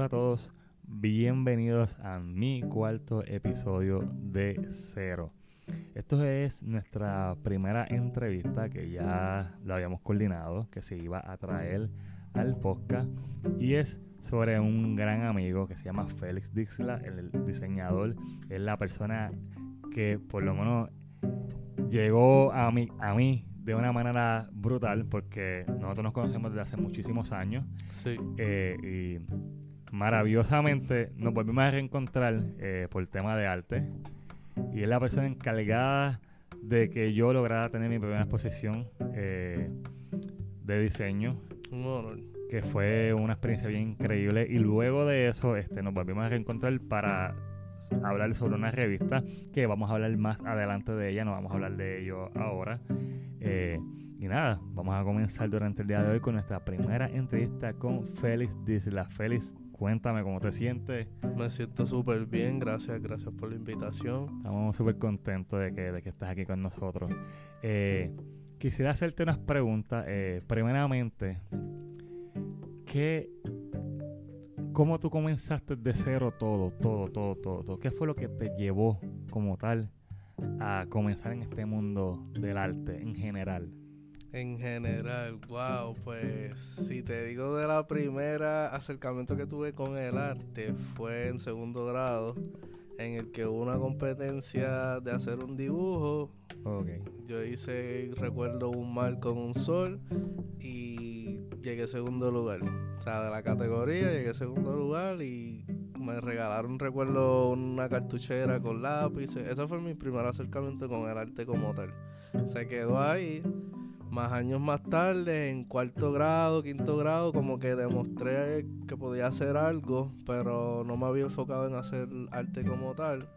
Hola a todos, bienvenidos a mi cuarto episodio de Cero. Esto es nuestra primera entrevista que ya lo habíamos coordinado, que se iba a traer al podcast y es sobre un gran amigo que se llama Félix Dixla, el diseñador, es la persona que por lo menos llegó a mí, a mí de una manera brutal porque nosotros nos conocemos desde hace muchísimos años Sí. eh, y maravillosamente nos volvimos a reencontrar eh, por el tema de arte y es la persona encargada de que yo lograra tener mi primera exposición eh, de diseño Un honor. que fue una experiencia bien increíble y luego de eso este, nos volvimos a reencontrar para hablar sobre una revista que vamos a hablar más adelante de ella, no vamos a hablar de ello ahora. Eh, y nada, vamos a comenzar durante el día de hoy con nuestra primera entrevista con Félix Disla. Félix, cuéntame cómo te sientes. Me siento súper bien. Gracias, gracias por la invitación. Estamos súper contentos de que, de que estés aquí con nosotros. Eh, quisiera hacerte unas preguntas. Eh, primeramente, ¿qué, ¿cómo tú comenzaste de cero todo, todo, todo, todo, todo? ¿Qué fue lo que te llevó como tal a comenzar en este mundo del arte en general? En general, wow, pues si te digo de la primera acercamiento que tuve con el arte fue en segundo grado, en el que hubo una competencia de hacer un dibujo. Yo hice, recuerdo, un mar con un sol y llegué segundo lugar. O sea, de la categoría llegué segundo lugar y me regalaron, recuerdo, una cartuchera con lápices. Ese fue mi primer acercamiento con el arte como tal. Se quedó ahí. Más años más tarde, en cuarto grado, quinto grado, como que demostré que podía hacer algo, pero no me había enfocado en hacer arte como tal.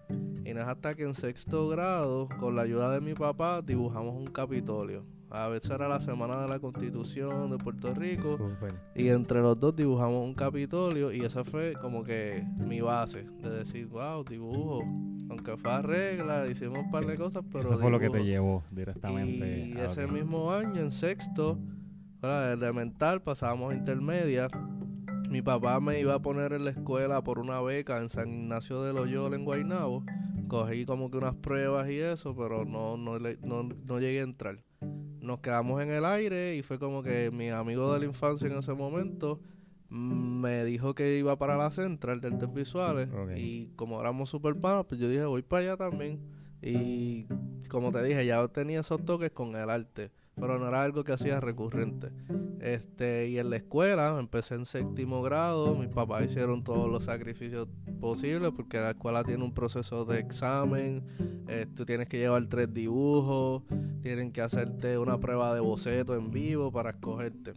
Y no es hasta que en sexto grado, con la ayuda de mi papá, dibujamos un Capitolio. A veces era la semana de la Constitución de Puerto Rico. Y entre los dos dibujamos un Capitolio y esa fue como que mi base de decir, wow, dibujo. Aunque fue a regla, hicimos un par de cosas, pero Eso fue lo que te dibujo". llevó directamente. Y a- ese mismo año, en sexto, ¿verdad? elemental, pasábamos a intermedia. Mi papá me iba a poner en la escuela por una beca en San Ignacio de Loyola, en Guaynabo. Cogí como que unas pruebas y eso, pero no, no, no, no llegué a entrar. Nos quedamos en el aire y fue como que mi amigo de la infancia en ese momento me dijo que iba para la central de artes visuales y como éramos super panas, pues yo dije voy para allá también. Y como te dije ya tenía esos toques con el arte, pero no era algo que hacía recurrente. Este, y en la escuela, empecé en séptimo grado, mis papás hicieron todos los sacrificios posibles porque la escuela tiene un proceso de examen, eh, tú tienes que llevar tres dibujos, tienen que hacerte una prueba de boceto en vivo para escogerte.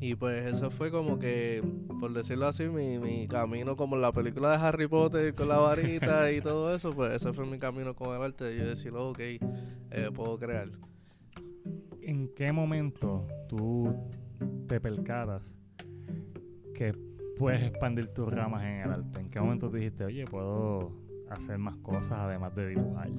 Y pues eso fue como que, por decirlo así, mi, mi camino como en la película de Harry Potter con la varita y todo eso, pues ese fue mi camino con el arte. Yo decir, "Oh, ok, eh, puedo crear. ¿En qué momento tú te percatas que puedes expandir tus ramas en el arte? ¿En qué momento te dijiste, oye, puedo hacer más cosas además de dibujar?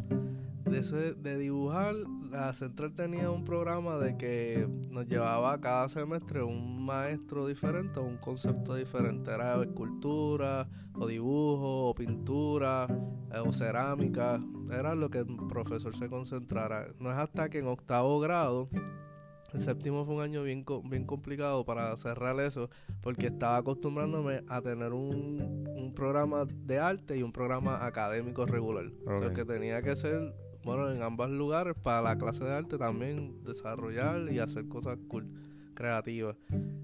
De, ese, de dibujar, la central tenía un programa de que nos llevaba cada semestre un maestro diferente un concepto diferente. Era escultura, o dibujo, o pintura, eh, o cerámica. Era lo que el profesor se concentrara. No es hasta que en octavo grado, el séptimo fue un año bien, bien complicado para cerrar eso, porque estaba acostumbrándome a tener un, un programa de arte y un programa académico regular. O sea, que tenía que ser, bueno, en ambos lugares, para la clase de arte también desarrollar y hacer cosas cool, creativas.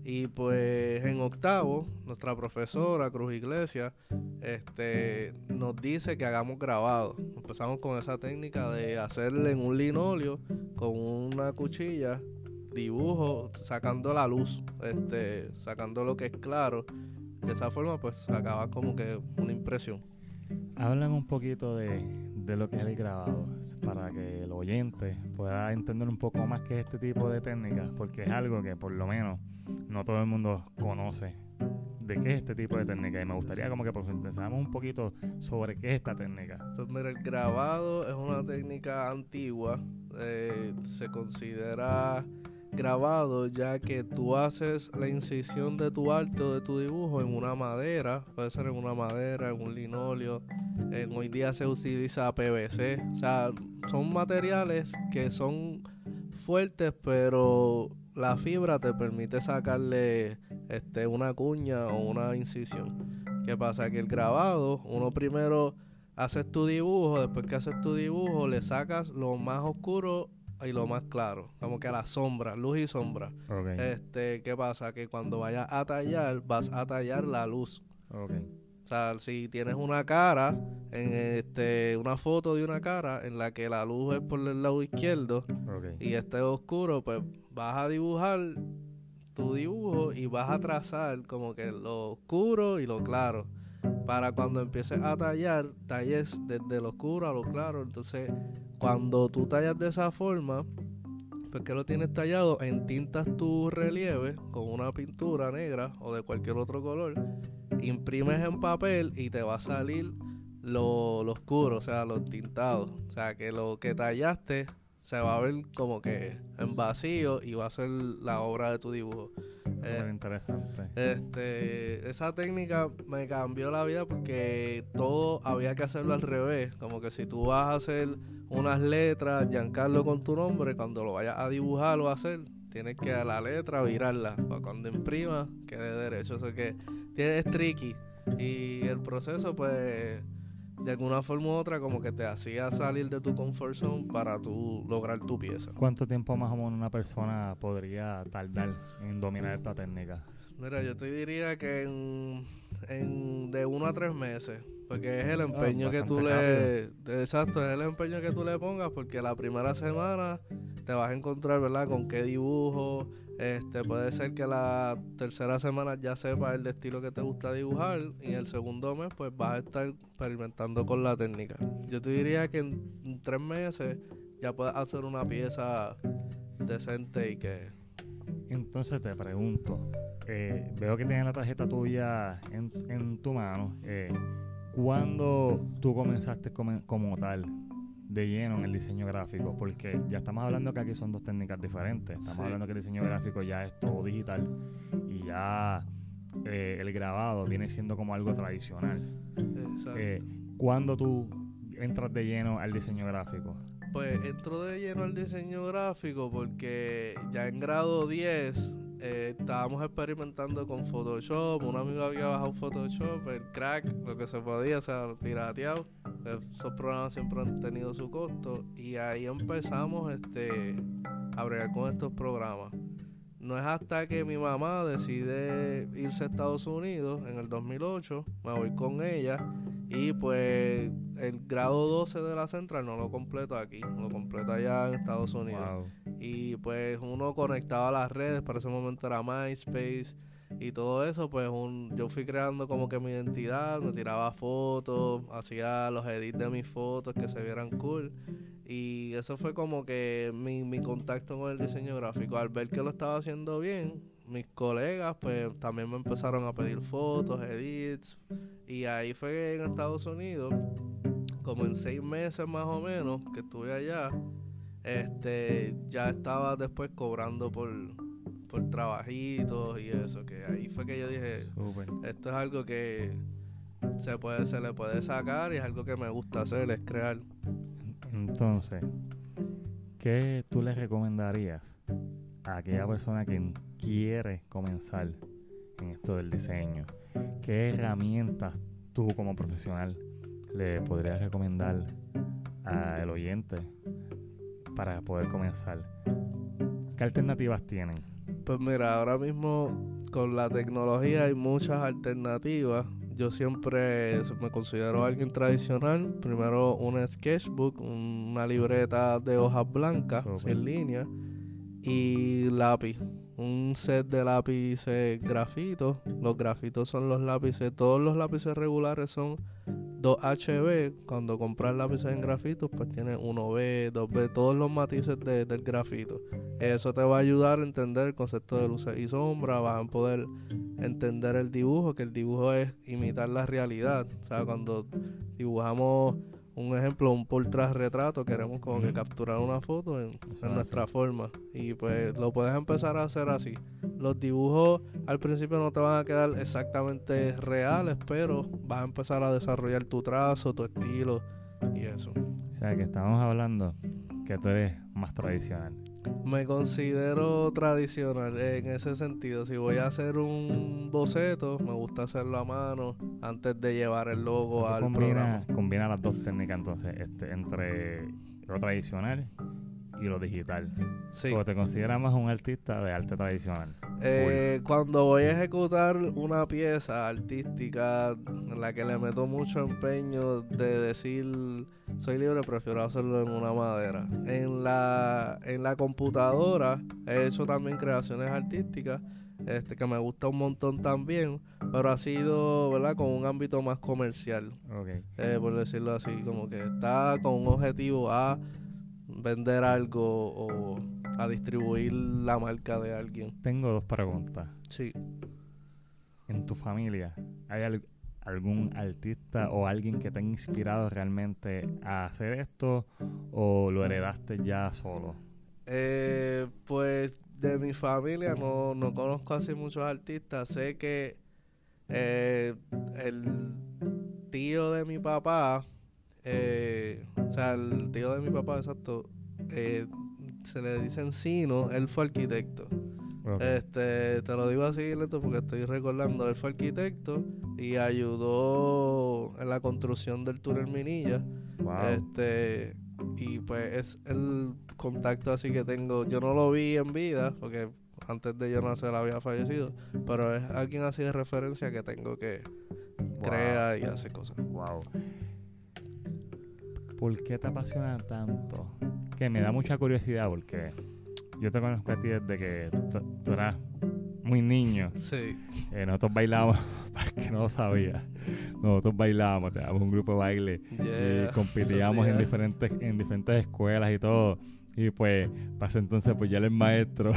Y pues en octavo, nuestra profesora, Cruz Iglesia, este, nos dice que hagamos grabado. Empezamos con esa técnica de hacerle en un linoleo con una cuchilla dibujo sacando la luz, este, sacando lo que es claro. De esa forma, pues sacaba como que una impresión. Hablan un poquito de, de lo que es el grabado, para que el oyente pueda entender un poco más que este tipo de técnicas, porque es algo que por lo menos no todo el mundo conoce de qué es este tipo de técnica y me gustaría como que profundizáramos un poquito sobre qué es esta técnica. Pues mira, el grabado es una técnica antigua. eh, se considera grabado ya que tú haces la incisión de tu arte o de tu dibujo en una madera, puede ser en una madera, en un linóleo, en, hoy día se utiliza PVC, o sea, son materiales que son fuertes pero la fibra te permite sacarle este, una cuña o una incisión. ¿Qué pasa? Que el grabado, uno primero haces tu dibujo, después que haces tu dibujo, le sacas lo más oscuro y lo más claro, como que la sombra, luz y sombra. Este, ¿qué pasa? Que cuando vayas a tallar, vas a tallar la luz. O sea, si tienes una cara, en este, una foto de una cara en la que la luz es por el lado izquierdo y este oscuro, pues vas a dibujar tu dibujo y vas a trazar como que lo oscuro y lo claro para cuando empieces a tallar, talles desde lo oscuro a lo claro. Entonces, cuando tú tallas de esa forma, pues que lo tienes tallado, entintas tu relieve con una pintura negra o de cualquier otro color, imprimes en papel y te va a salir lo, lo oscuro, o sea, lo tintado. O sea, que lo que tallaste se va a ver como que en vacío y va a ser la obra de tu dibujo. Eh, interesante. Este, esa técnica me cambió la vida porque todo había que hacerlo al revés. Como que si tú vas a hacer unas letras, Giancarlo con tu nombre, cuando lo vayas a dibujar o a hacer, tienes que a la letra virarla. Para cuando imprima, quede derecho. O que es tricky. Y el proceso, pues de alguna forma u otra como que te hacía salir de tu comfort zone para tú lograr tu pieza. ¿Cuánto tiempo más o menos una persona podría tardar en dominar esta técnica? Mira, yo te diría que en, de uno a tres meses, porque es el ah, empeño que tú le... Exacto, es el empeño que tú le pongas, porque la primera semana te vas a encontrar, ¿verdad? Con qué dibujo, este, puede ser que la tercera semana ya sepas el estilo que te gusta dibujar y el segundo mes pues vas a estar experimentando con la técnica. Yo te diría que en, tres meses ya puedes hacer una pieza decente y que... Entonces te pregunto, eh, veo que tienes la tarjeta tuya en, en tu mano. Eh, ¿Cuándo tú comenzaste como tal de lleno en el diseño gráfico, porque ya estamos hablando que aquí son dos técnicas diferentes. Estamos hablando que el diseño gráfico ya es todo digital y ya eh, el grabado viene siendo como algo tradicional. Exacto. Eh, ¿Cuándo tú entras de lleno al diseño gráfico? Pues entro de lleno al diseño gráfico porque ya en grado 10 eh, estábamos experimentando con Photoshop. Un amigo había bajado Photoshop, el crack, lo que se podía, o sea, pirateado. Esos programas siempre han tenido su costo. Y ahí empezamos este, a bregar con estos programas. No es hasta que mi mamá decide irse a Estados Unidos en el 2008, me voy con ella y pues el grado 12 de la central no lo completo aquí, lo completo allá en Estados Unidos. Y pues uno conectaba las redes, para ese momento era MySpace y todo eso, pues un, yo fui creando como que mi identidad, me tiraba fotos, hacía los edits de mis fotos que se vieran cool. Y eso fue como que mi, mi contacto con el diseño gráfico. Al ver que lo estaba haciendo bien, mis colegas pues también me empezaron a pedir fotos, edits. Y ahí fue en Estados Unidos, como en seis meses más o menos que estuve allá, este ya estaba después cobrando por, por trabajitos y eso, que ahí fue que yo dije, esto es algo que se puede, se le puede sacar y es algo que me gusta hacer, es crear. Entonces, ¿qué tú le recomendarías a aquella persona que quiere comenzar en esto del diseño? ¿Qué herramientas tú como profesional le podrías recomendar al oyente para poder comenzar? ¿Qué alternativas tienen? Pues mira, ahora mismo con la tecnología hay muchas alternativas. Yo siempre me considero alguien tradicional. Primero una sketchbook, una libreta de hojas blancas en línea y lápiz. Un set de lápices grafitos. Los grafitos son los lápices, todos los lápices regulares son 2HB. Cuando compras lápices en grafitos, pues tiene 1B, 2B, todos los matices del grafito. Eso te va a ayudar a entender el concepto de luces y sombra. Vas a poder entender el dibujo, que el dibujo es imitar la realidad. O sea, cuando dibujamos un ejemplo, un portrait retrato, queremos como que capturar una foto en, en es nuestra forma. Y pues lo puedes empezar a hacer así. Los dibujos al principio no te van a quedar exactamente reales, pero vas a empezar a desarrollar tu trazo, tu estilo y eso. O sea, que estamos hablando que tú eres más tradicional. Me considero tradicional en ese sentido. Si voy a hacer un boceto, me gusta hacerlo a mano antes de llevar el logo al combina, programa. combina las dos técnicas entonces, este, entre lo tradicional y lo digital. Sí. O te consideras más un artista de arte tradicional. Eh, cuando voy a ejecutar una pieza artística en la que le meto mucho empeño de decir soy libre, prefiero hacerlo en una madera. En la, en la computadora he hecho también creaciones artísticas este, que me gusta un montón también, pero ha sido ¿verdad? con un ámbito más comercial, eh, por decirlo así, como que está con un objetivo a vender algo o a distribuir la marca de alguien. Tengo dos preguntas. Sí. ¿En tu familia hay al- algún artista o alguien que te ha inspirado realmente a hacer esto o lo heredaste ya solo? Eh, pues de mi familia no, no conozco así muchos artistas. Sé que eh, el tío de mi papá, eh, o sea, el tío de mi papá, exacto, eh, se le dice Encino, él fue arquitecto. Este, te lo digo así lento porque estoy recordando, él fue arquitecto y ayudó en la construcción del túnel Minilla. Wow. Este, y pues es el contacto así que tengo. Yo no lo vi en vida, porque antes de yo nacer había fallecido, pero es alguien así de referencia que tengo que Wow. crea y hace cosas. Wow. ¿Por qué te apasiona tanto? Que me da mucha curiosidad porque yo te conozco a ti desde que tú, eras muy niño. Sí, Eh, nosotros bailábamos, para el que no lo sabía, nosotros bailábamos, teníamos un grupo de baile y yeah. competíamos en Esos días. diferentes, en diferentes escuelas y todo. Y pues, ese entonces, pues ya es maestro.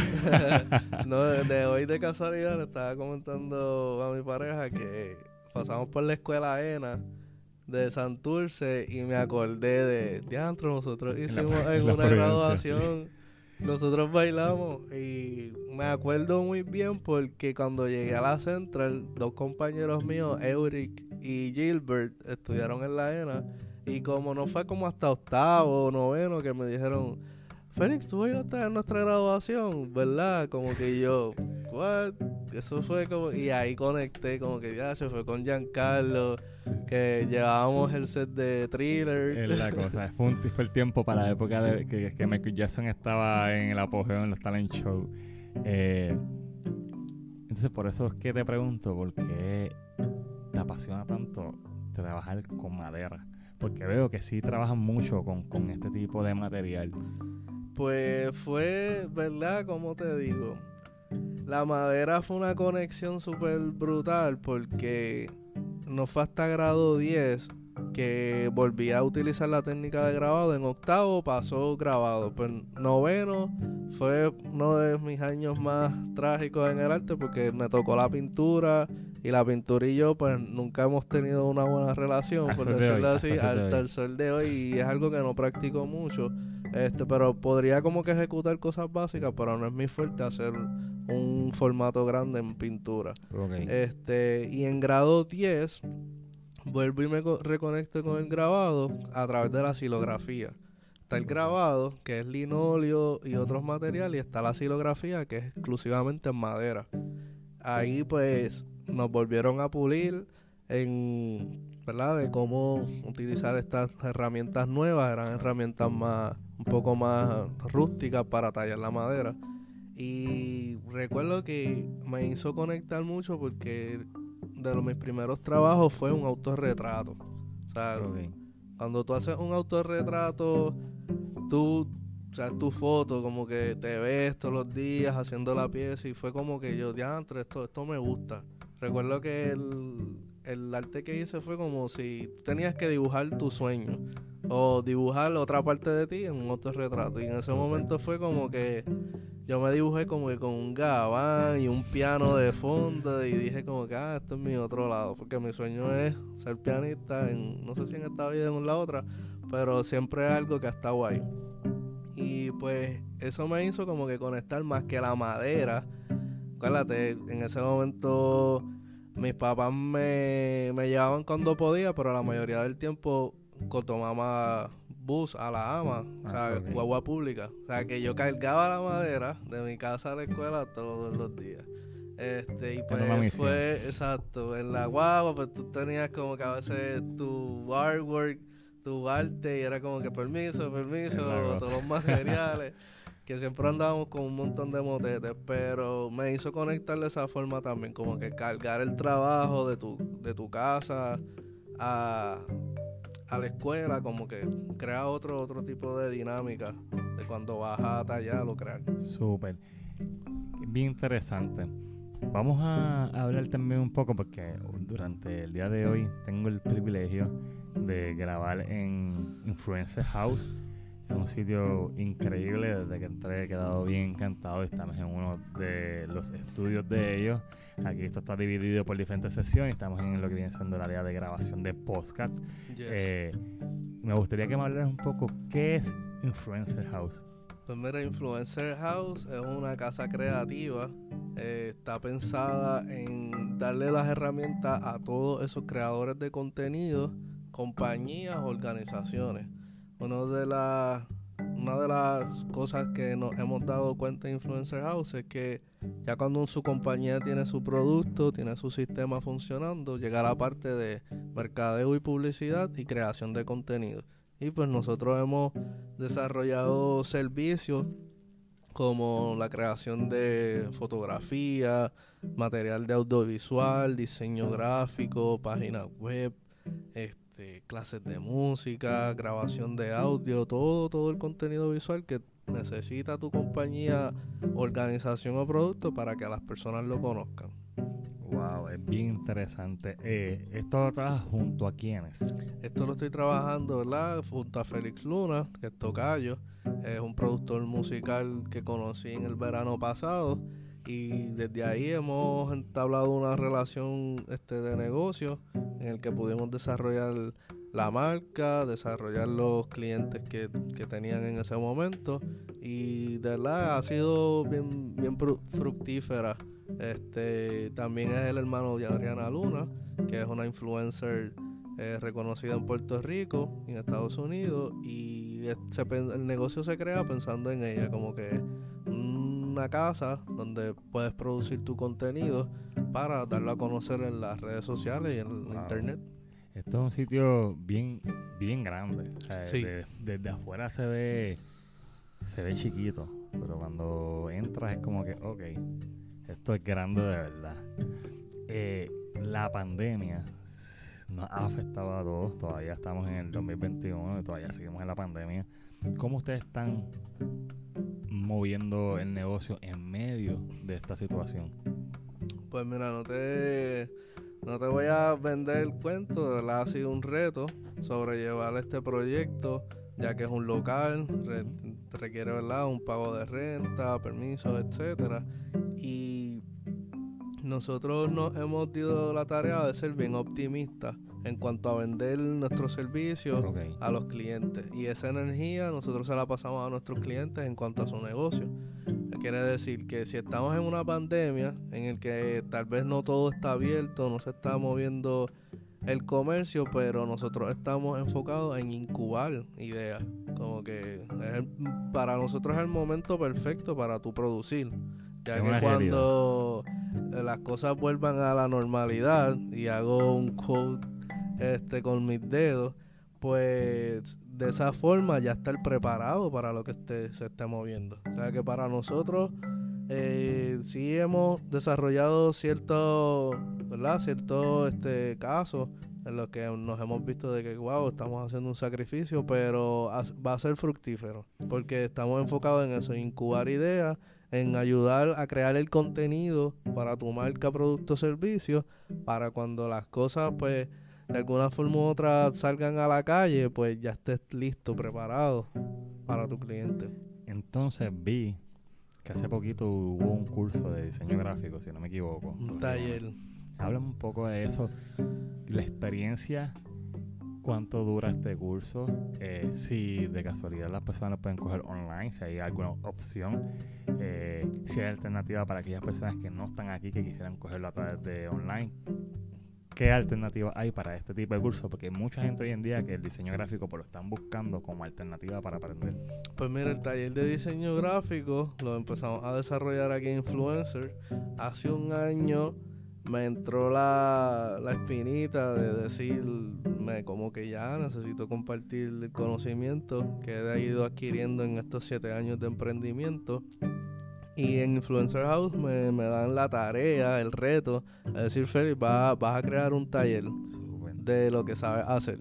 no, de hoy de casualidad le estaba comentando a mi pareja que pasamos por la escuela ENA de Santurce y me acordé de diantro nosotros hicimos en en la una graduación nosotros bailamos y me acuerdo muy bien porque cuando llegué a la central dos compañeros míos Euric y Gilbert estudiaron en la ENA y como no fue como hasta octavo o noveno que me dijeron Félix, tú bailaste en nuestra graduación, ¿verdad? Como que yo, ¿what? Eso fue como. Y ahí conecté, como que ya se fue con Giancarlo, que llevábamos el set de thriller. es la cosa. Fue, un, fue el tiempo para la época de que, que Michael Jackson estaba en el apogeo en los talent show. Eh, entonces, por eso es que te pregunto, ¿por qué te apasiona tanto trabajar con madera? Porque veo que sí trabajan mucho con, con este tipo de material. Pues fue, ¿verdad? Como te digo, la madera fue una conexión súper brutal porque no fue hasta grado 10 que volví a utilizar la técnica de grabado. En octavo pasó grabado. Pues noveno fue uno de mis años más trágicos en el arte porque me tocó la pintura y la pintura y yo pues nunca hemos tenido una buena relación, por decirlo así, hasta el sol de hoy y es algo que no practico mucho. Este, pero podría como que ejecutar cosas básicas, pero no es mi fuerte hacer un formato grande en pintura. Este, y en grado 10 vuelvo y me co- reconecto con el grabado a través de la silografía. Está el grabado, que es linóleo y otros materiales, y está la silografía, que es exclusivamente en madera. Ahí pues nos volvieron a pulir en, ¿verdad? De cómo utilizar estas herramientas nuevas, eran herramientas más, un poco más rústicas para tallar la madera. Y recuerdo que me hizo conectar mucho porque de los, mis primeros trabajos fue un autorretrato. O sea, cuando tú haces un autorretrato, tú, o sea, tu foto, como que te ves todos los días haciendo la pieza y fue como que yo, diantre, esto, esto me gusta. recuerdo que el, el arte que hice fue como si tenías que dibujar tu sueño o dibujar otra parte de ti en un autorretrato. Y en ese momento fue como que yo me dibujé como que con un gabán y un piano de fondo y dije como que, ah, esto es mi otro lado, porque mi sueño es ser pianista, no sé si en esta vida o en la otra, pero siempre es algo que ha estado ahí. Y pues eso me hizo como que conectar más que la madera. Acuérdate, en ese momento mis papás me, me llevaban cuando podía, pero la mayoría del tiempo tomaba bus a la ama, o sea, ah, guagua pública. O sea, que yo cargaba la madera de mi casa a la escuela todos los días. Este, y pues fue, exacto, en la guagua, pues tú tenías como que a veces tu artwork, tu arte, y era como que permiso, permiso, todos los materiales. que siempre andábamos con un montón de motetes, pero me hizo conectar de esa forma también, como que cargar el trabajo de tu, de tu casa a, a la escuela, como que crea otro, otro tipo de dinámica de cuando vas a tallar o crear. Súper. Bien interesante. Vamos a hablar también un poco porque durante el día de hoy tengo el privilegio de grabar en Influencer House es un sitio increíble, desde que entré he quedado bien encantado. Estamos en uno de los estudios de ellos. Aquí esto está dividido por diferentes sesiones. Estamos en lo que viene siendo el área de grabación de podcast. Eh, me gustaría que me hablaras un poco qué es Influencer House. Pues mira, Influencer House es una casa creativa. Eh, está pensada en darle las herramientas a todos esos creadores de contenido, compañías, organizaciones una de las una de las cosas que nos hemos dado cuenta en Influencer House es que ya cuando su compañía tiene su producto, tiene su sistema funcionando, llega la parte de mercadeo y publicidad y creación de contenido. Y pues nosotros hemos desarrollado servicios como la creación de fotografía, material de audiovisual, diseño gráfico, páginas web, este este, clases de música, grabación de audio, todo, todo el contenido visual que necesita tu compañía, organización o producto para que las personas lo conozcan. Wow, es bien interesante. Eh, ¿Esto lo trabajas junto a quiénes? Esto lo estoy trabajando, ¿verdad? Junto a Félix Luna, que es Tocayo. Es un productor musical que conocí en el verano pasado. Y desde ahí hemos entablado una relación este, de negocio en el que pudimos desarrollar la marca, desarrollar los clientes que, tenían en ese momento y de verdad ha sido bien, bien fructífera. Este, también es el hermano de Adriana Luna, que es una influencer eh, reconocida en Puerto Rico, en Estados Unidos, y el negocio se crea pensando en ella, como que una casa donde puedes producir tu contenido para darlo a conocer en las redes sociales y en internet. Esto es un sitio bien, bien grande. desde afuera se ve, se ve chiquito, pero cuando entras es como que, ok, esto es grande de verdad. Eh, la pandemia nos ha afectado a todos. Todavía estamos en el 2021, todavía seguimos en la pandemia. ¿Cómo ustedes están moviendo el negocio en medio de esta situación? Pues mira, no te, no te voy a vender el cuento. Ha sido un reto sobrellevar este proyecto, ya que es un local, requiere ¿verdad? un pago de renta, permisos, etcétera. Y nosotros nos hemos dado la tarea de ser bien optimistas en cuanto a vender nuestros servicios a los clientes. Y esa energía nosotros se la pasamos a nuestros clientes en cuanto a su negocio. Quiere decir que si estamos en una pandemia en el que tal vez no todo está abierto, no se está moviendo el comercio, pero nosotros estamos enfocados en incubar ideas. Como que para nosotros es el momento perfecto para tu producir. Ya que cuando las cosas vuelvan a la normalidad y hago un code este, con mis dedos, pues de esa forma ya estar preparado para lo que esté, se esté moviendo. O sea que para nosotros eh, sí hemos desarrollado ciertos, ¿verdad? Ciertos este, casos en los que nos hemos visto de que, wow, estamos haciendo un sacrificio, pero va a ser fructífero, porque estamos enfocados en eso, incubar ideas, en ayudar a crear el contenido para tu marca, producto servicio, para cuando las cosas, pues, de alguna forma u otra salgan a la calle, pues ya estés listo, preparado para tu cliente. Entonces vi que hace poquito hubo un curso de diseño gráfico, si no me equivoco. Un taller. Háblame un poco de eso, la experiencia, cuánto dura este curso, eh, si de casualidad las personas lo pueden coger online, si hay alguna opción, eh, si hay alternativa para aquellas personas que no están aquí, que quisieran cogerlo a través de online. ¿Qué alternativa hay para este tipo de curso? Porque hay mucha gente hoy en día que el diseño gráfico pues, lo están buscando como alternativa para aprender. Pues mira, el taller de diseño gráfico lo empezamos a desarrollar aquí en Influencer. Hace un año me entró la, la espinita de decirme como que ya necesito compartir el conocimiento que he ido adquiriendo en estos siete años de emprendimiento. Y en Influencer House me, me dan la tarea, el reto, es decir, Félix, vas, vas a crear un taller de lo que sabes hacer.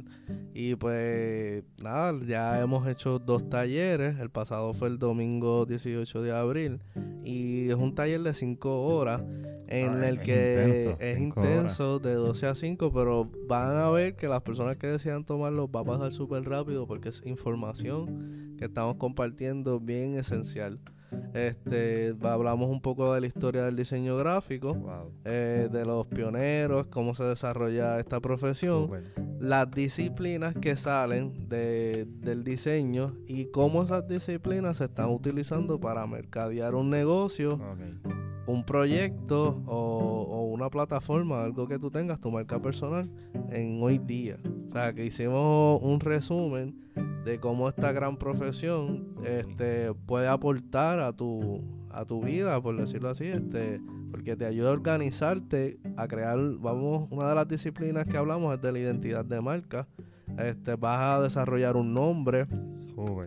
Y pues nada, ya hemos hecho dos talleres. El pasado fue el domingo 18 de abril. Y es un taller de 5 horas en Ah, el es que intenso, es cinco intenso de 12 a 5, pero van a ver que las personas que decidan tomarlo va a pasar súper rápido porque es información que estamos compartiendo bien esencial. Este, hablamos un poco de la historia del diseño gráfico, Wow. eh, de los pioneros, cómo se desarrolla esta profesión las disciplinas que salen de- del diseño y cómo esas disciplinas se están utilizando para mercadear un negocio, un proyecto o, o una plataforma, algo que tú tengas, tu marca personal, en hoy día. O sea, que hicimos un resumen de cómo esta gran profesión este, puede aportar a tu, a tu vida, por decirlo así, este, porque te ayuda a organizarte, a crear, vamos, una de las disciplinas que hablamos es de la identidad de marca. Este, vas a desarrollar un nombre,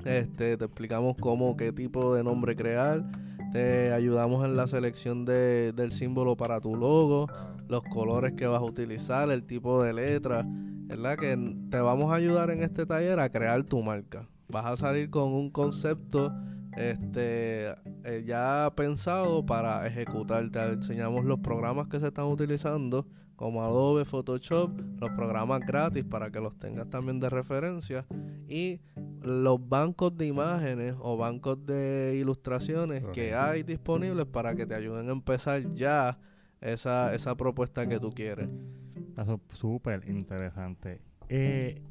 este, te explicamos cómo, qué tipo de nombre crear, te ayudamos en la selección de- del símbolo para tu logo, los colores que vas a utilizar, el tipo de letra, ¿verdad? Que te vamos a ayudar en este taller a crear tu marca. Vas a salir con un concepto este eh, ya pensado para ejecutar. Te enseñamos los programas que se están utilizando como Adobe, Photoshop, los programas gratis para que los tengas también de referencia y los bancos de imágenes o bancos de ilustraciones que hay disponibles para que te ayuden a empezar ya esa, esa propuesta que tú quieres. Eso es súper interesante. Eh,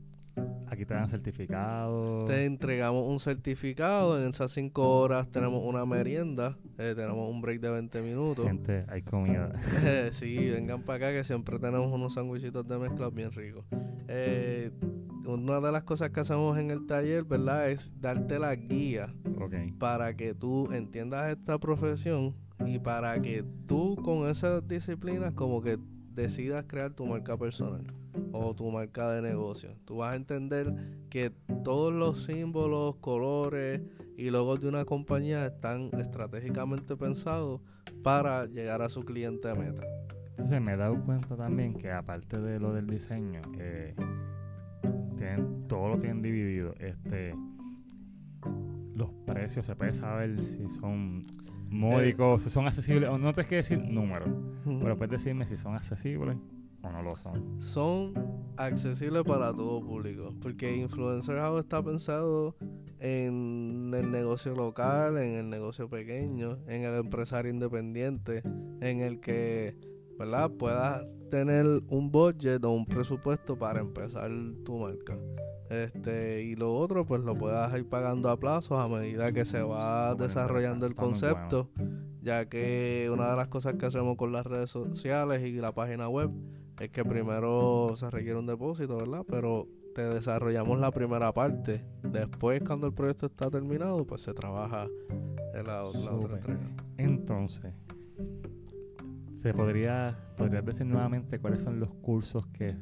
aquí te dan certificado. Te entregamos un certificado, en esas cinco horas tenemos una merienda, eh, tenemos un break de 20 minutos. Gente, hay comida. sí, vengan para acá que siempre tenemos unos sandwichitos de mezcla bien ricos. Eh, una de las cosas que hacemos en el taller, ¿verdad? Es darte la guía para que tú entiendas esta profesión y para que tú con esas disciplinas como que decidas crear tu marca personal o tu marca de negocio. Tú vas a entender que todos los símbolos, colores y logos de una compañía están estratégicamente pensados para llegar a su cliente meta. Entonces me he dado cuenta también que aparte de lo del diseño, eh, tienen, todo lo tienen dividido. Este, los precios, se puede saber si son módicos, si son accesibles, o no tienes que decir números, pero puedes decirme si son accesibles o no lo son. son accesibles para todo público. Porque Influencer House está pensado en el negocio local, en el negocio pequeño, en el empresario independiente, en el que ¿verdad? puedas tener un budget o un presupuesto para empezar tu marca. Este, y lo otro, pues lo puedas ir pagando a plazos a medida que se va desarrollando el concepto. Ya que una de las cosas que hacemos con las redes sociales y la página web es que primero se requiere un depósito, ¿verdad? Pero te desarrollamos la primera parte. Después, cuando el proyecto está terminado, pues se trabaja en la, la otra entrega. Entonces, ¿se podría, podrías decir nuevamente cuáles son los cursos que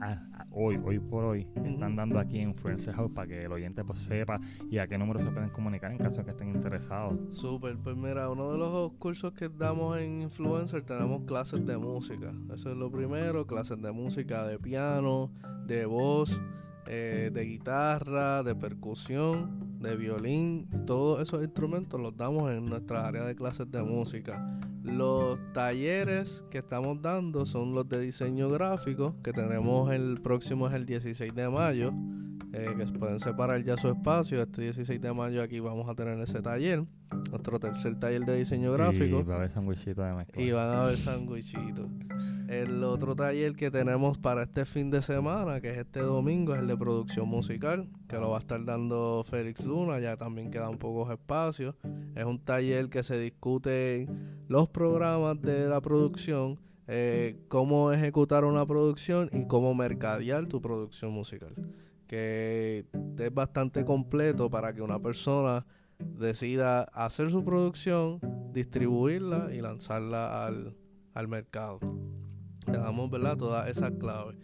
a- a- hoy, hoy por hoy, están dando aquí en Influencer House para que el oyente pues, sepa y a qué número se pueden comunicar en caso de que estén interesados? Súper, pues mira, uno de los cursos que damos en Influencer tenemos clases de música. Eso es lo primero, clases de música de piano, de voz, eh, de guitarra, de percusión, de violín, todos esos instrumentos los damos en nuestra área de clases de música. Los talleres que estamos dando son los de diseño gráfico, que tenemos el próximo es el 16 de mayo, eh, que pueden separar ya su espacio. Este 16 de mayo aquí vamos a tener ese taller, nuestro tercer taller de diseño gráfico. Y va a haber sandwichitos de mezcla. Y van a haber sandwichitos. El otro taller que tenemos para este fin de semana, que es este domingo, es el de producción musical, que lo va a estar dando Félix Luna, ya también quedan pocos espacios. Es un taller que se discute los programas de la producción, eh, cómo ejecutar una producción y cómo mercadear tu producción musical. Que es bastante completo para que una persona decida hacer su producción, distribuirla y lanzarla al, al mercado. Te damos, ¿verdad? Todas esas claves.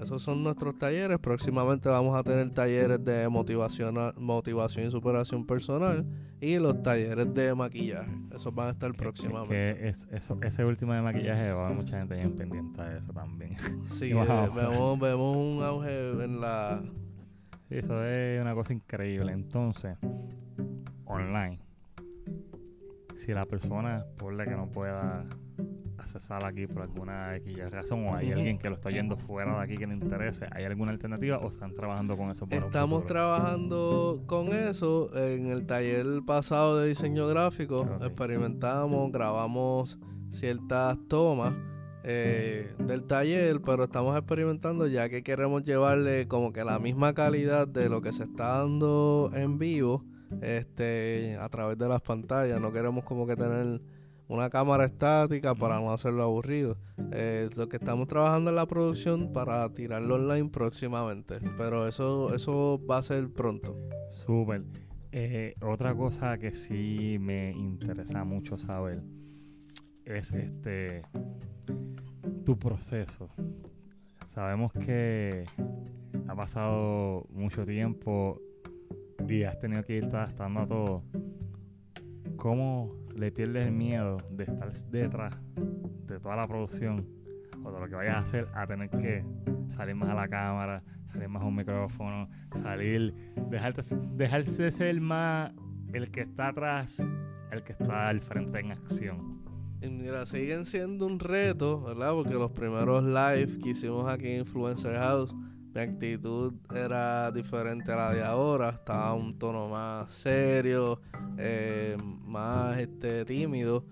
Esos son nuestros talleres. Próximamente vamos a tener talleres de motivación, motivación y superación personal y los talleres de maquillaje. Esos van a estar próximamente. Que eso, ese último de maquillaje va a haber mucha gente bien pendiente de eso también. Sí, eh, vemos, vemos un auge en la... Eso es una cosa increíble. Entonces, online. Si la persona, por la que no pueda accesar aquí por alguna X razón o hay alguien que lo está yendo fuera de aquí que le interese, ¿hay alguna alternativa o están trabajando con eso? Estamos trabajando con eso. En el taller pasado de diseño gráfico experimentamos, grabamos ciertas tomas eh, del taller, pero estamos experimentando ya que queremos llevarle como que la misma calidad de lo que se está dando en vivo este a través de las pantallas. No queremos como que tener una cámara estática para no hacerlo aburrido. Eh, lo que estamos trabajando en la producción para tirarlo online próximamente, pero eso, eso va a ser pronto. Súper. Eh, otra cosa que sí me interesa mucho saber es este tu proceso. Sabemos que ha pasado mucho tiempo y has tenido que ir adaptando a todo. ¿Cómo le pierdes el miedo de estar detrás de toda la producción o de lo que vayas a hacer a tener que salir más a la cámara, salir más a un micrófono, salir, dejarte, dejarse ser más el que está atrás, el que está al frente en acción. Y mira, siguen siendo un reto, ¿verdad? Porque los primeros live que hicimos aquí en Influencer House, mi actitud era diferente a la de ahora, estaba un tono más serio, eh, más este, tímido.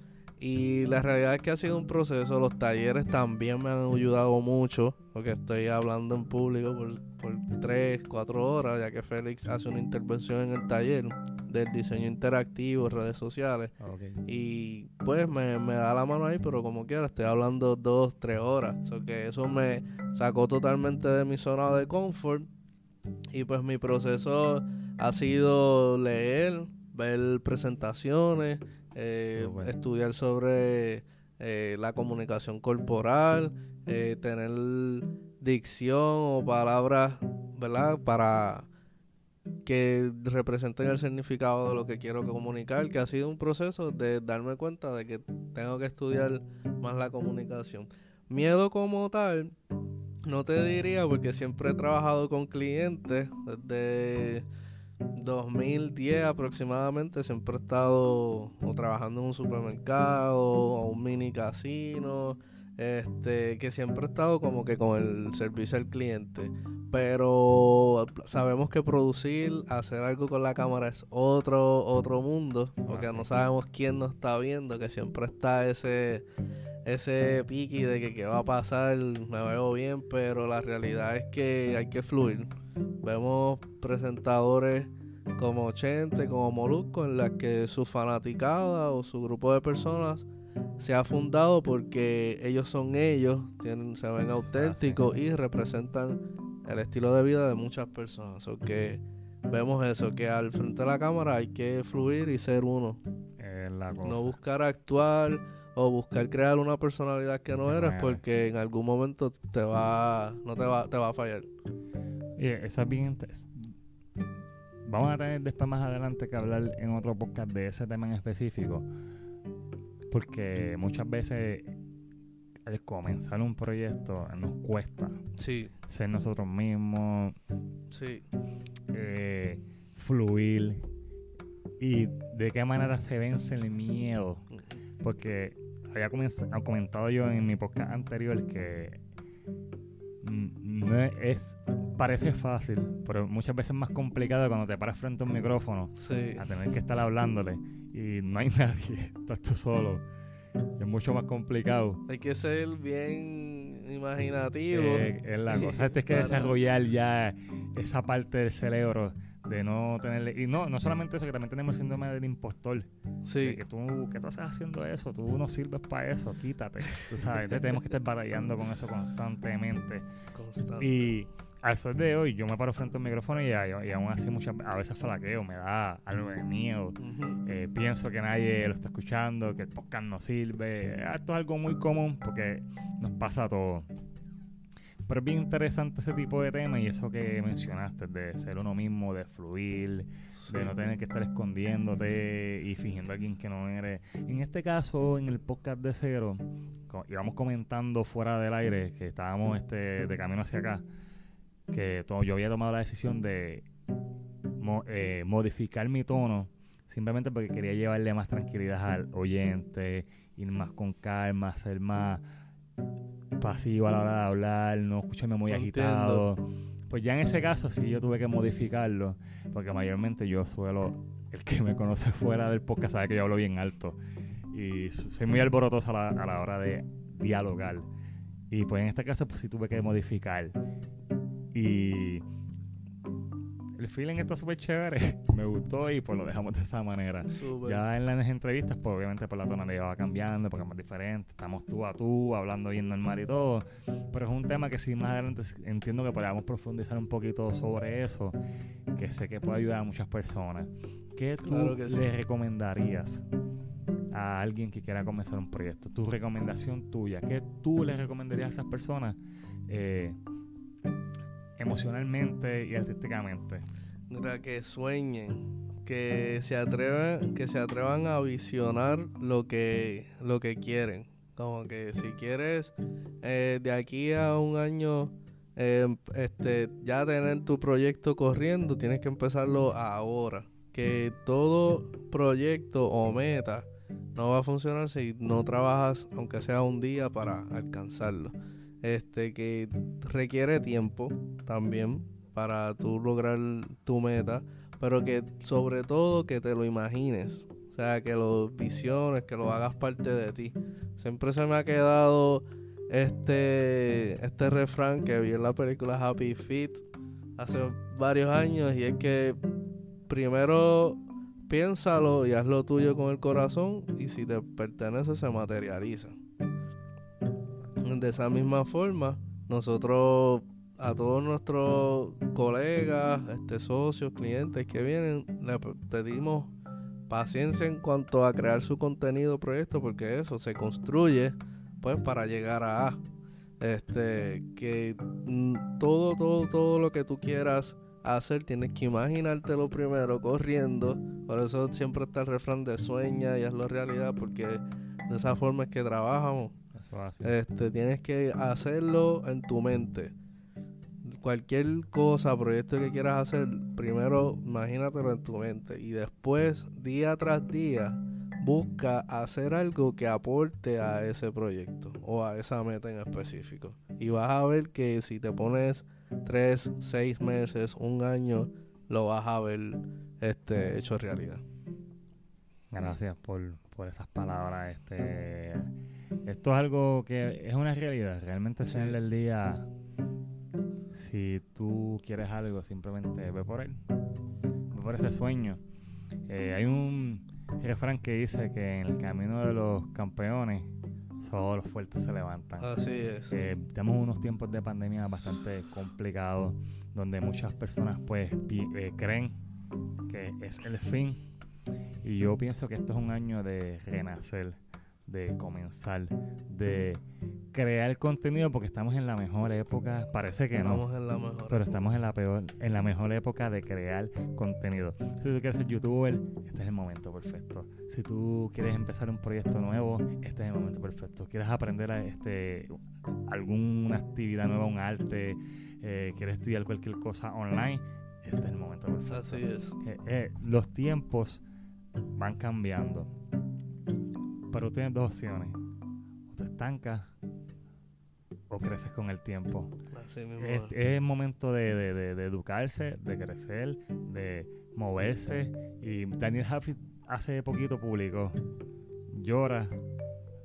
Y la realidad es que ha sido un proceso. Los talleres también me han ayudado mucho, porque estoy hablando en público por, por 3, 4 horas, ya que Félix hace una intervención en el taller del diseño interactivo, redes sociales. Y pues me, me, da la mano ahí, pero como quiera, estoy hablando 2, 3 horas. que eso me sacó totalmente de mi zona de confort. Y pues mi proceso ha sido leer, ver presentaciones, eh, estudiar sobre eh, la comunicación corporal, eh, tener dicción o palabras, ¿verdad? Para que representen el significado de lo que quiero comunicar, que ha sido un proceso de darme cuenta de que tengo que estudiar más la comunicación. Miedo como tal, no te diría porque siempre he trabajado con clientes desde 2010 aproximadamente siempre he estado o trabajando en un supermercado o un mini casino este que siempre he estado como que con el servicio al cliente. Pero sabemos que producir hacer algo con la cámara es otro otro mundo porque no sabemos quién nos está viendo que siempre está ese ese piqui de que qué va a pasar me veo bien pero la realidad es que hay que fluir Vemos presentadores como Chente, como Molusco, en las que su fanaticada o su grupo de personas se ha fundado porque ellos son ellos, tienen, se ven auténticos y representan el estilo de vida de muchas personas. O que vemos eso, que al frente de la cámara hay que fluir y ser uno. No buscar actuar o buscar crear una personalidad que no eres porque en algún momento te va no te va te va a fallar. Y eso es bien Vamos a tener después más adelante que hablar en otro podcast de ese tema en específico. Porque muchas veces al comenzar un proyecto nos cuesta ser nosotros mismos. Sí. Eh, fluir, y de qué manera se vence el miedo. Porque había comentado yo en mi podcast anterior que no es, parece fácil, pero muchas veces es más complicado cuando te paras frente a un micrófono a tener que estar hablándole y no hay nadie, estás tú solo. Es mucho más complicado. Hay que ser bien imaginativo. Eh, es la cosa, tienes que desarrollar ya esa parte del cerebro de no tenerle y no no solamente eso que también tenemos el síndrome del impostor. Sí. Que tú que tú estás haciendo eso tú no sirves para eso quítate. Tú sabes tenemos que estar batallando con eso constantemente. Constante. y al sol de hoy yo me paro frente al micrófono y, y, aún así muchas a veces flaqueo me da algo de miedo. Eh, pienso que nadie lo está escuchando que el podcast no sirve. Esto es algo muy común porque nos pasa a todos. Pero es bien interesante ese tipo de tema y eso que mencionaste, de ser uno mismo, de fluir, de no tener que estar escondiéndote y fingiendo a quien que no eres. En este caso, en el podcast de Cero, íbamos comentando fuera del aire que estábamos este, de camino hacia acá, que yo había tomado la decisión de eh, modificar mi tono simplemente porque quería llevarle más tranquilidad al oyente, ir más con calma, ser más pasivo a la hora de hablar, no escucharme muy agitado. Pues ya en ese caso sí yo tuve que modificarlo, porque mayormente yo suelo, el que me conoce fuera del podcast sabe que yo hablo bien alto y soy muy alborotoso a la, a la hora de dialogar. Y pues en este caso pues sí tuve que modificar. Y el feeling está súper chévere. Me gustó y pues lo dejamos de esa manera. Ya en las entrevistas, pues obviamente por pues, la tonalidad va cambiando, porque es más diferente. Estamos tú a tú, hablando bien normal y todo. Pero es un tema que sí más adelante entiendo que podamos profundizar un poquito sobre eso, que sé que puede ayudar a muchas personas. ¿Qué tú le recomendarías a alguien que quiera comenzar un proyecto? Tu recomendación tuya, ¿qué tú le recomendarías a esas personas? Eh, emocionalmente y artísticamente. Mira, que sueñen, que se atrevan, que se atrevan a visionar lo que, lo que quieren. Como que si quieres eh, de aquí a un año eh, este, ya tener tu proyecto corriendo, tienes que empezarlo ahora. Que todo proyecto o meta no va a funcionar si no trabajas, aunque sea un día, para alcanzarlo este que requiere tiempo también para tú lograr tu meta, pero que sobre todo que te lo imagines, o sea, que lo visiones, que lo hagas parte de ti. Siempre se me ha quedado este este refrán que vi en la película Happy Feet hace varios años y es que primero piénsalo y haz lo tuyo con el corazón y si te pertenece se materializa. De esa misma forma, nosotros a todos nuestros colegas, este, socios, clientes que vienen, le pedimos paciencia en cuanto a crear su contenido proyecto, porque eso se construye pues para llegar a A. Este, que todo, todo, todo lo que tú quieras hacer, tienes que imaginártelo primero corriendo. Por eso siempre está el refrán de sueña y hazlo realidad, porque de esa forma es que trabajamos. Este, tienes que hacerlo en tu mente. Cualquier cosa, proyecto que quieras hacer, primero imagínatelo en tu mente y después, día tras día, busca hacer algo que aporte a ese proyecto o a esa meta en específico. Y vas a ver que si te pones tres, seis meses, un año, lo vas a ver este, hecho realidad. Gracias por, por esas palabras. Este esto es algo que es una realidad. Realmente al final del día, si tú quieres algo, simplemente ve por él. Ve por ese sueño. Eh, hay un refrán que dice que en el camino de los campeones solo los fuertes se levantan. Así es. Eh, tenemos unos tiempos de pandemia bastante complicados donde muchas personas pues eh, creen que es el fin y yo pienso que esto es un año de renacer de comenzar, de crear contenido porque estamos en la mejor época, parece que no, en la mejor. pero estamos en la peor, en la mejor época de crear contenido. Si tú quieres ser youtuber, este es el momento perfecto. Si tú quieres empezar un proyecto nuevo, este es el momento perfecto. Quieres aprender a este alguna actividad nueva, un arte, eh, quieres estudiar cualquier cosa online, este es el momento perfecto. Así es. Eh, eh, los tiempos van cambiando. Pero tienes dos opciones. O te estancas o creces con el tiempo. Así Es, momento de, de- de- de educarse, de crecer, de moverse. Y Daniel Huff hace poquito publicó, llora,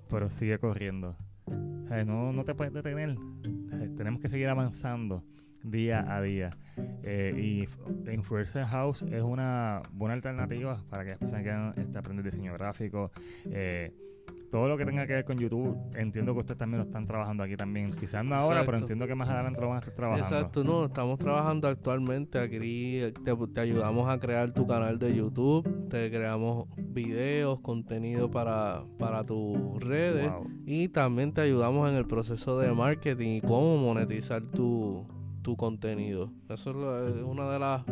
pero sigue corriendo. O sea, no, no te puedes detener. O sea, tenemos que seguir avanzando día a día. Eh, y Influencer House es una buena alternativa para que personas que este, aprender diseño gráfico. eh, todo lo que tenga que ver con YouTube, entiendo que ustedes también lo están trabajando aquí también. Quizás no ahora, pero entiendo que más adelante lo van a estar trabajando. Exacto, no, estamos trabajando actualmente aquí, te, te ayudamos a crear tu canal de YouTube, te creamos videos, contenido para, para tus redes Wow. y también te ayudamos en el proceso de marketing y cómo monetizar tu, tu contenido. Eso es una de las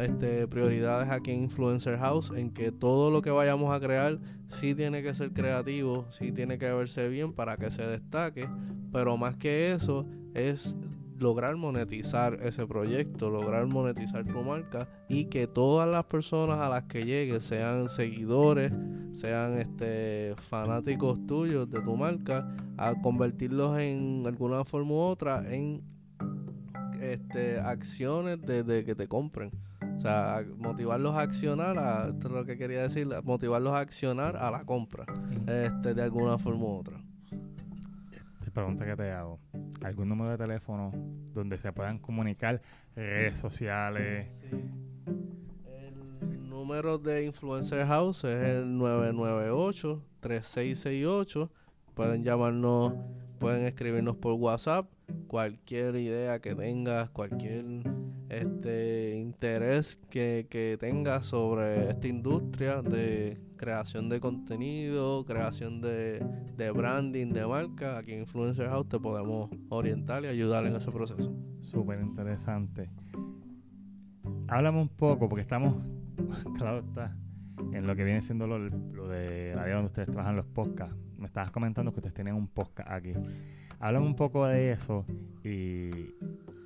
este, prioridades aquí en Influencer House, en que todo lo que vayamos a crear sí tiene que ser creativo, sí tiene que verse bien para que se destaque, pero más que eso es lograr monetizar ese proyecto, lograr monetizar tu marca y que todas las personas a las que llegue sean seguidores, sean este fanáticos tuyos de tu marca, a convertirlos en alguna forma u otra en este acciones de, de que te compren. O sea, motivarlos a accionar, a, esto es lo que quería decir, motivarlos a accionar a la compra, este, de alguna forma u otra. Te pregunta que te hago. ¿Algún número de teléfono donde se puedan comunicar redes sociales? El número de Influencer House es el 998-3668. Pueden llamarnos, pueden escribirnos por WhatsApp. Cualquier idea que tengas, cualquier este interés que, que tengas sobre esta industria de creación de contenido, creación de, de branding, de marca, aquí en Influencer House te podemos orientar y ayudar en ese proceso. Súper interesante. Háblame un poco, porque estamos, claro está, en lo que viene siendo lo, lo de la área donde ustedes trabajan los podcasts. Me estabas comentando que ustedes tienen un podcast aquí. Háblame un poco de eso y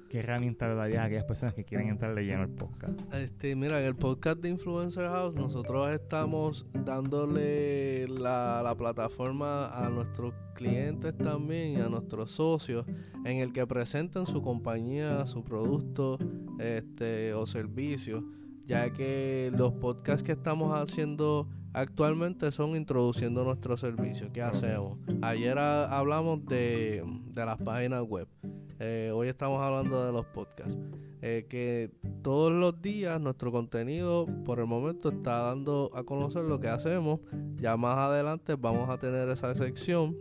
qué herramientas le darías a aquellas personas que quieren entrar de lleno al podcast. Este, mira, en el podcast de Influencer House nosotros estamos dándole la, la plataforma a nuestros clientes también y a nuestros socios en el que presenten su compañía, su producto este, o servicio, ya que los podcasts que estamos haciendo actualmente son introduciendo nuestro servicio. ¿Qué hacemos? Ayer ha- hablamos de, de las páginas web. Eh, hoy estamos hablando de los podcasts. Eh, que todos los días nuestro contenido por el momento está dando a conocer lo que hacemos. Ya más adelante vamos a tener esa sección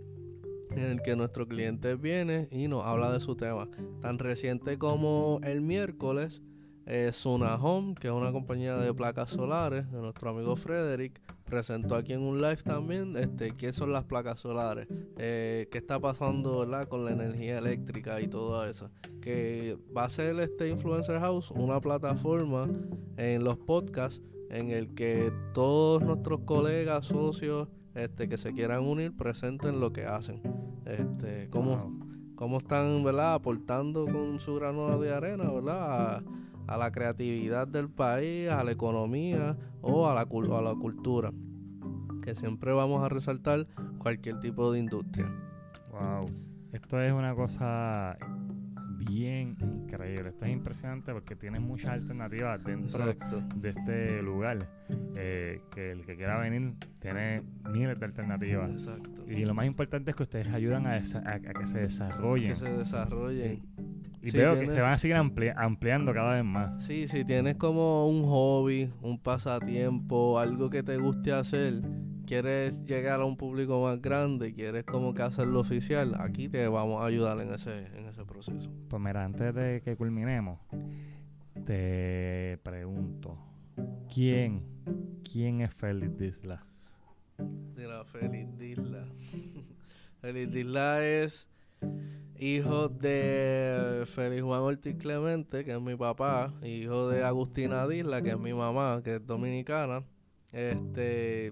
en el que nuestro cliente viene y nos habla de su tema. Tan reciente como el miércoles, eh, que es una compañía de placas solares de nuestro amigo Frederick, presentó aquí en un live también este, qué son las placas solares, eh, qué está pasando ¿verdad? con la energía eléctrica y todo eso. Que va a ser este Influencer House una plataforma en los podcasts en el que todos nuestros colegas, socios, este, que se quieran unir, presenten lo que hacen. Este, cómo, cómo están ¿verdad? aportando con su grano de arena ¿verdad? A, a la creatividad del país, a la economía o a la, a la cultura. Que siempre vamos a resaltar cualquier tipo de industria. Wow. Esto es una cosa bien increíble. Esto es impresionante porque tiene muchas alternativas dentro Exacto. de este lugar. eh, que el que quiera venir tiene miles de alternativas. Exacto. Y lo más importante es que ustedes ayudan a, a- a que se desarrollen. Que se desarrollen. Y sí, veo que se van a seguir ampli- ampliando cada vez más. Sí, si tienes como un hobby, un pasatiempo, algo que te guste hacer, quieres llegar a un público más grande, quieres como que hacerlo oficial, aquí te vamos a ayudar en ese, en ese proceso. Pues mira, antes de que culminemos, te pregunto, ¿quién, quién es Félix Disla? Mira, Feliz Disla. Feliz Disla es hijo de Félix Juan Ortiz Clemente, que es mi papá, hijo de Agustina Disla, que es mi mamá, que es dominicana. Este,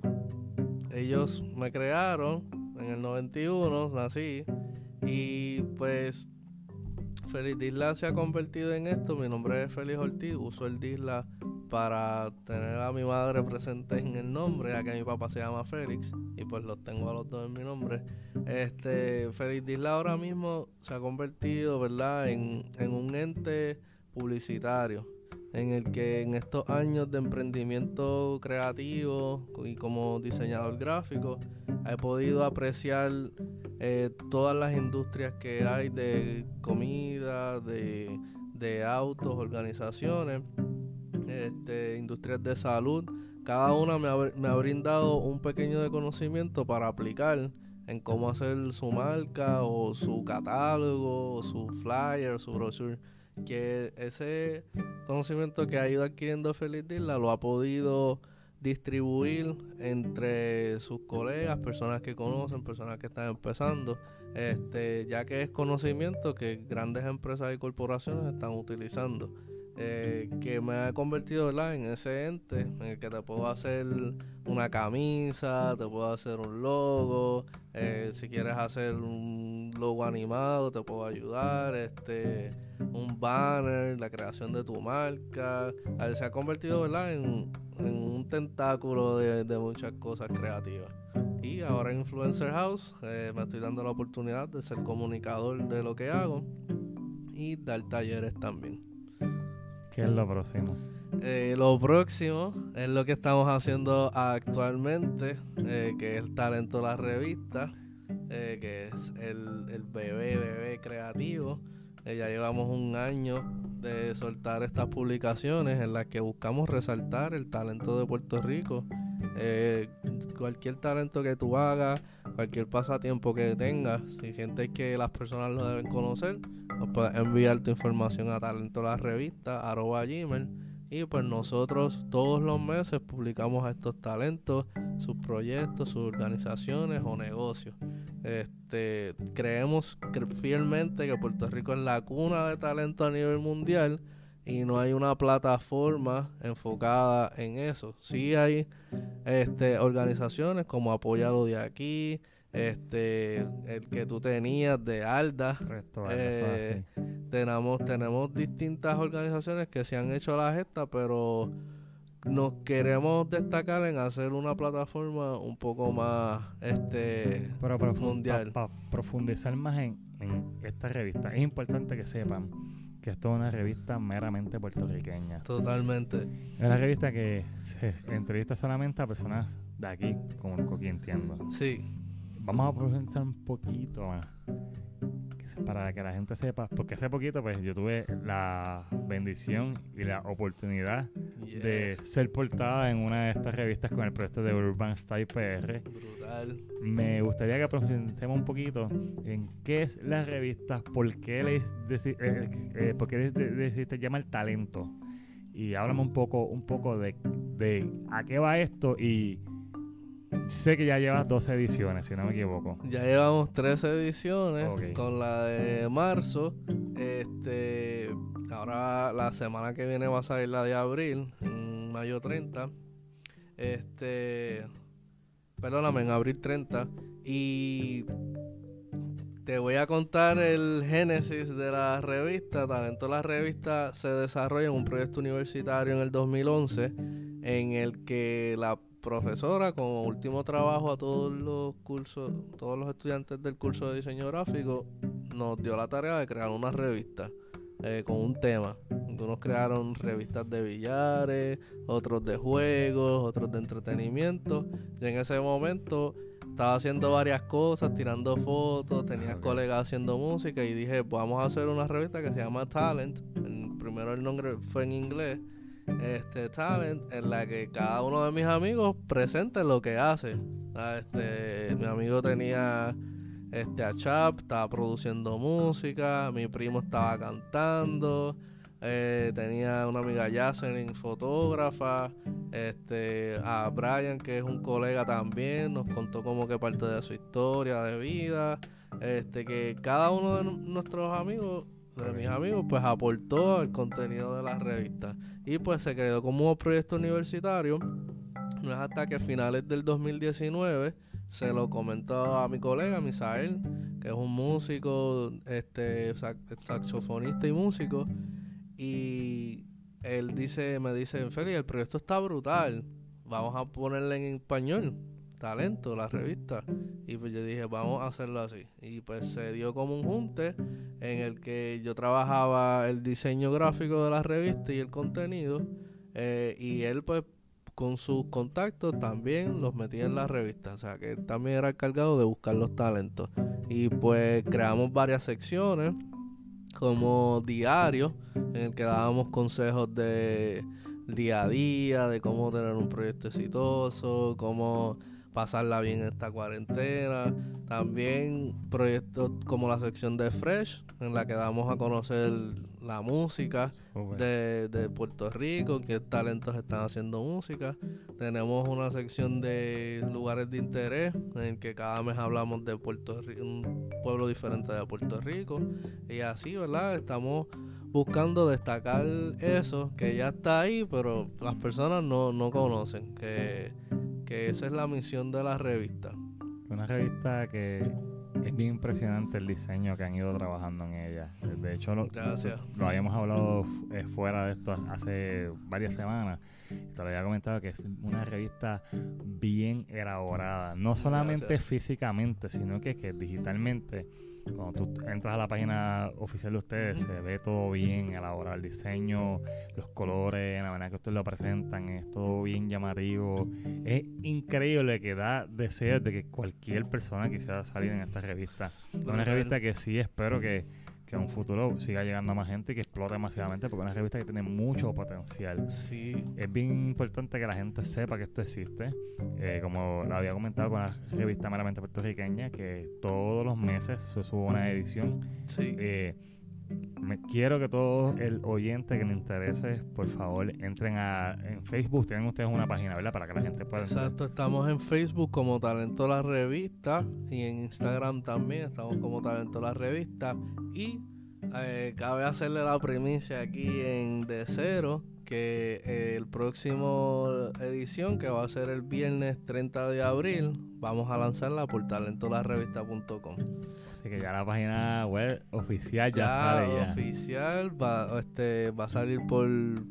ellos me crearon en el 91, nací, y pues Feliz Disla se ha convertido en esto. Mi nombre es Félix Ortiz. Uso el Disla para tener a mi madre presente en el nombre, ya que mi papá se llama Félix y pues los tengo a los dos en mi nombre. Este, Félix Disla ahora mismo se ha convertido, ¿verdad?, en, en un ente publicitario en el que en estos años de emprendimiento creativo y como diseñador gráfico he podido apreciar eh, todas las industrias que hay de comida, de, de autos, organizaciones, este, industrias de salud. Cada una me ha, me ha brindado un pequeño de conocimiento para aplicar en cómo hacer su marca o su catálogo o su flyer, su brochure que ese conocimiento que ha ido adquiriendo Feliz Dilla lo ha podido distribuir entre sus colegas, personas que conocen, personas que están empezando, este, ya que es conocimiento que grandes empresas y corporaciones están utilizando. Eh, que me ha convertido en ese ente en el que te puedo hacer una camisa, te puedo hacer un logo, eh, si quieres hacer un logo animado te puedo ayudar, este un banner, la creación de tu marca. Se ha convertido En, un tentáculo de, muchas cosas creativas. Y ahora en Influencer House eh, me estoy dando la oportunidad de ser comunicador de lo que hago y dar talleres también. ¿Qué es lo próximo? Eh, lo próximo es lo que estamos haciendo actualmente, eh, que es el talento de la revista, que es el, el bebé, bebé creativo. Eh, ya llevamos un año de soltar estas publicaciones en las que buscamos resaltar el talento de Puerto Rico. Eh, cualquier talento que tú hagas, cualquier pasatiempo que tengas, si sientes que las personas lo deben conocer, nos puedes enviar tu información a talento la revista gmail y pues nosotros todos los meses publicamos a estos talentos, sus proyectos, sus organizaciones o negocios. Este, creemos fielmente que Puerto Rico es la cuna de talento a nivel mundial y no hay una plataforma enfocada en eso. Sí hay este, organizaciones como Apoyalo de aquí, este, el que tú tenías de Alda. Eh, tenemos, tenemos distintas organizaciones que se han hecho la gesta, pero nos queremos destacar en hacer una plataforma un poco más este mundial. Para profundizar más en, en esta revista, es importante que sepan que esto es una revista meramente puertorriqueña. Totalmente. Es una revista que se entrevista solamente a personas de aquí, como que entiendo. Sí. Vamos a profundizar un poquito más para que la gente sepa, porque hace poquito pues yo tuve la bendición y la oportunidad de ser portada en una de estas revistas con el proyecto de Urban Style PR. Brutal. Me gustaría que profundicemos un poquito en qué es la revista, por qué, le eh, eh, por qué decidiste llamar talento y háblame un poco, un poco de, de a qué va esto y Sé que ya llevas 12 ediciones, si no me equivoco. Ya llevamos 13 ediciones con la de marzo. Este, ahora la semana que viene va a salir la de abril, en mayo 30. Este, perdóname, en abril 30. Y te voy a contar el génesis de la revista. Talento la revista se desarrolla en un proyecto universitario en el 2011 en el que la profesora como último trabajo a todos los cursos, todos los estudiantes del curso de diseño gráfico, nos dio la tarea de crear una revista eh, con un tema. Unos crearon revistas de billares, otros de juegos, otros de entretenimiento. Y en ese momento estaba haciendo varias cosas, tirando fotos, tenía colegas haciendo música y dije, vamos a hacer una revista que se llama Talent. primero el nombre fue en inglés este talent en la que cada uno de mis amigos presente lo que hace. Ah, este, mi amigo tenía este a Chap, estaba produciendo música, mi primo estaba cantando, eh, tenía una amiga Yaselin, fotógrafa, este, a Brian, que es un colega también, nos contó como que parte de su historia de vida, este, que cada uno de nuestros amigos de mis amigos, pues aportó el contenido de la revista. Y pues se quedó como un proyecto universitario. No es hasta que a finales del 2019 se lo comentó a mi colega, Misael, que es un músico, este, saxofonista y músico. Y él dice, me dice, Feli, el proyecto está brutal. Vamos a ponerle en español talento, la revista. Y pues yo dije, vamos a hacerlo así. Y pues se dio como un junte en el que yo trabajaba el diseño gráfico de la revista y el contenido. Eh, y él pues con sus contactos también los metía en la revista. O sea que él también era encargado de buscar los talentos. Y pues creamos varias secciones como diario en el que dábamos consejos de día a día, de cómo tener un proyecto exitoso, cómo pasarla bien esta cuarentena. También proyectos como la sección de Fresh, en la que damos a conocer la música de, de, Puerto Rico, qué talentos están haciendo música. Tenemos una sección de lugares de interés, en el que cada mes hablamos de Puerto Rico, un pueblo diferente de Puerto Rico. Y así, ¿verdad? Estamos buscando destacar eso, que ya está ahí, pero las personas no, no conocen, que que esa es la misión de la revista. Una revista que es bien impresionante el diseño que han ido trabajando en ella. De hecho, lo, lo, habíamos hablado eh, fuera de esto hace varias semanas. Te lo había comentado que es una revista bien elaborada. No solamente físicamente, sino que, que digitalmente cuando tú entras a la página oficial de ustedes, se ve todo bien elaborado, el diseño, los colores, la manera que ustedes lo presentan, es todo bien llamativo. Es increíble que da deseo de que cualquier persona quisiera salir en esta revista. Una revista que sí espero que que en un futuro siga llegando a más gente y que explote masivamente porque es una revista que tiene mucho potencial. Sí. Es bien importante que la gente sepa que esto existe. Eh, como lo había comentado con la revista meramente puertorriqueña, que todos los meses se sube una edición. Sí. Eh, me, quiero que todo el oyente que le interese, por favor, entren a en Facebook. Tienen ustedes una página, ¿verdad? Para que la gente pueda. Exacto, estamos en Facebook como Talento La Revista y en Instagram también estamos como Talento La Revista. Y eh, cabe hacerle la primicia aquí en De Cero que eh, el próximo edición, que va a ser el viernes 30 de abril, vamos a lanzarla por talentolarrevista.com. Así que ya la página web oficial ya, sale ya. oficial va, este, va a salir por,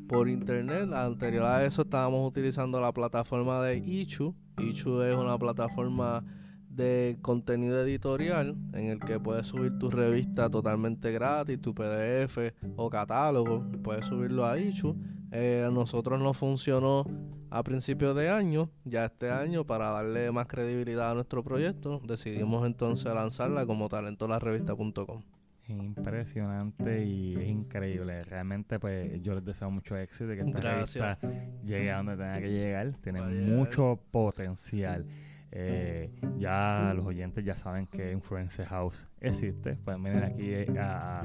por internet. Anterior a eso estábamos utilizando la plataforma de Ichu. Ichu es una plataforma de contenido editorial en el que puedes subir tu revista totalmente gratis, tu PDF o catálogo, puedes subirlo a Ichu. Eh, a nosotros nos funcionó a principios de año, ya este año, para darle más credibilidad a nuestro proyecto, decidimos entonces lanzarla como talentolarrevista.com. Impresionante y es increíble. Realmente, pues yo les deseo mucho éxito y que esta revista llegue a donde tenga que llegar. Tiene mucho potencial. Eh, ya los oyentes ya saben que Influence House existe. Pueden venir aquí a,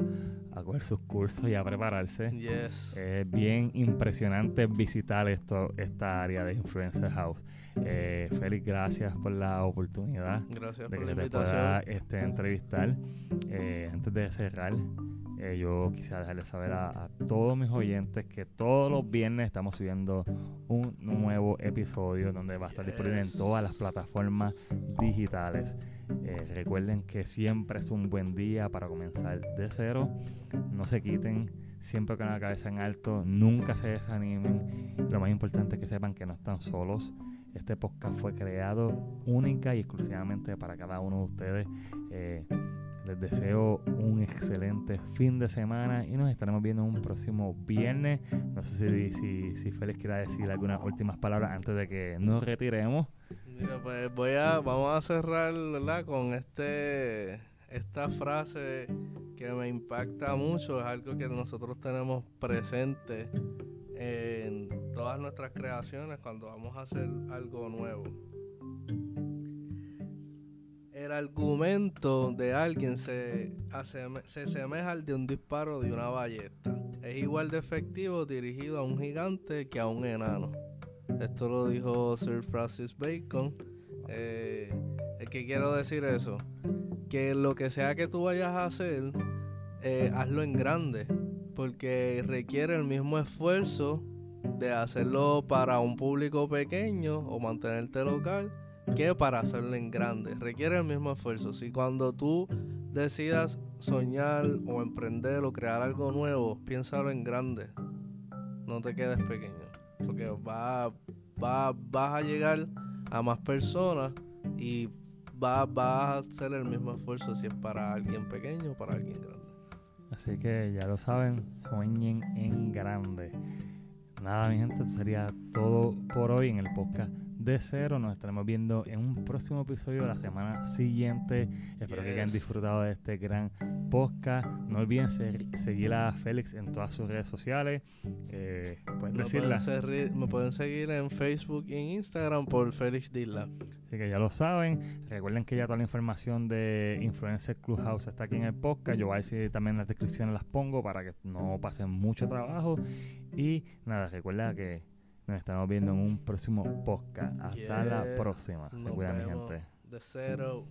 a, coger sus cursos y a prepararse. Es bien impresionante visitar esto, esta área de Influencer House. Eh, Félix, gracias por la oportunidad gracias de que te invitación. pueda este, entrevistar. Eh, antes de cerrar, eh, yo quisiera dejarles saber a, todos mis oyentes que todos los viernes estamos subiendo un nuevo episodio donde va a estar disponible en todas las plataformas digitales. Eh, recuerden que siempre es un buen día para comenzar de cero. No se quiten, siempre con la cabeza en alto, nunca se desanimen. Lo más importante es que sepan que no están solos. Este podcast fue creado única y exclusivamente para cada uno de ustedes. Eh, les deseo un excelente fin de semana y nos estaremos viendo un próximo viernes. No sé si, si, si Félix quiera decir algunas últimas palabras antes de que nos retiremos. Mira, pues voy a, vamos a cerrar con este esta frase que me impacta mucho, es algo que nosotros tenemos presente en todas nuestras creaciones cuando vamos a hacer algo nuevo el argumento de alguien se, se semeja al de un disparo de una ballesta. Es igual de efectivo dirigido a un gigante que a un enano. Esto lo dijo Sir Francis Bacon. Eh, ¿Qué quiero decir eso? Que lo que sea que tú vayas a hacer, eh, hazlo en grande. Porque requiere el mismo esfuerzo de hacerlo para un público pequeño o mantenerte local que para hacerlo en grande. Requiere el mismo esfuerzo. Si cuando tú decidas soñar o emprender o crear algo nuevo, piénsalo en grande. No te quedes pequeño. Porque va, va, vas a llegar a más personas y vas va a hacer el mismo esfuerzo si es para alguien pequeño o para alguien grande. Así que ya lo saben, sueñen en grande. Nada, mi gente, sería todo por hoy en el podcast de cero. Nos estaremos viendo en un próximo episodio la semana siguiente. Espero que hayan disfrutado de este gran podcast. No olviden seguir a Félix en todas sus redes sociales. Eh, me, pueden me pueden seguir en Facebook y en Instagram por Félix Dilla. Así que ya lo saben. Recuerden que ya toda la información de Influencer Clubhouse está aquí en el podcast. Yo voy a decir también en la descripción las pongo para que no pasen mucho trabajo. Y nada, recuerda que nos estamos viendo en un próximo podcast. Hasta yeah. la próxima. Se Nos cuida, mi gente. De cero.